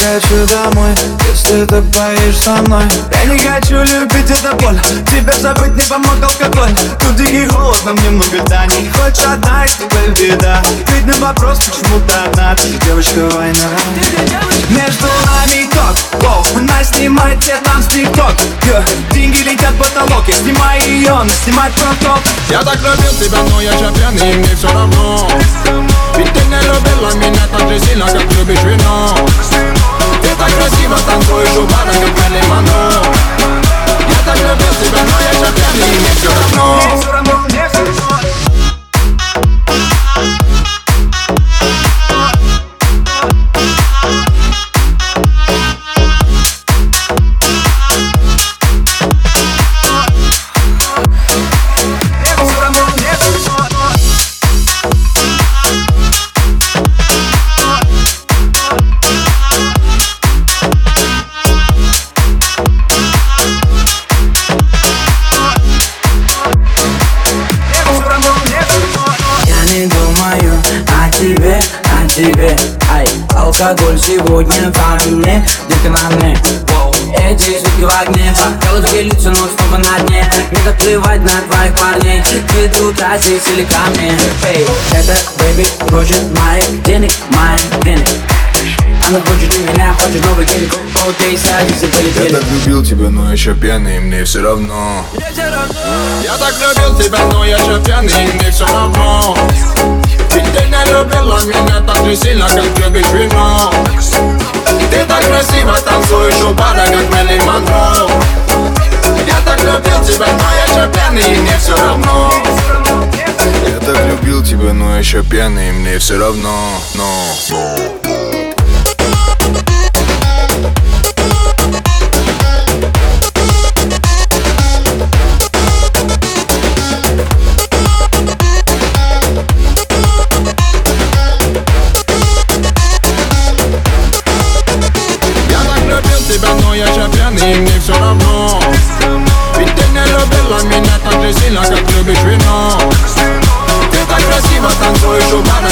хочу домой, если ты поешь со мной. Я не хочу любить это боль Тебя забыть не помог алкоголь. Тут дикий холод, нам немного тани Хочешь одна, и твоя беда. Ведь на вопрос, почему ты одна? Ты девочка война. Между нами ток, воу Она снимает все там с тикток. Деньги летят в потолок Я снимаю ее, она снимает проток. Я так любил тебя, но я же пьяный, мне все равно. Ведь ты не любила меня о тебе. Ай, алкоголь сегодня во мне, детка на мне. Эти звуки в огне, делают твои лица, но снова на дне. Мне так плевать на твоих парней, ты тут здесь или ко мне Эй, это бэйби хочет моих денег, моих денег. Она хочет и меня, хочет новый денег. Окей, садись и Я полетели так любил тебя, но я еще пьяный, и мне все равно. Я так любил тебя, но я же пьяный, и мне все равно Любила меня так же сильно, как любишь вино Ты так красиво танцуешь у бара, как Мэрилин Монро Я так любил тебя, но я же пьяный, и мне все равно Я так любил тебя, но я еще пьяный, и мне все равно, но любил тебя, но я же пьяный, мне все равно Ведь ты не любила меня так же сильно, как любишь вино Ты так красиво танцуешь у бара,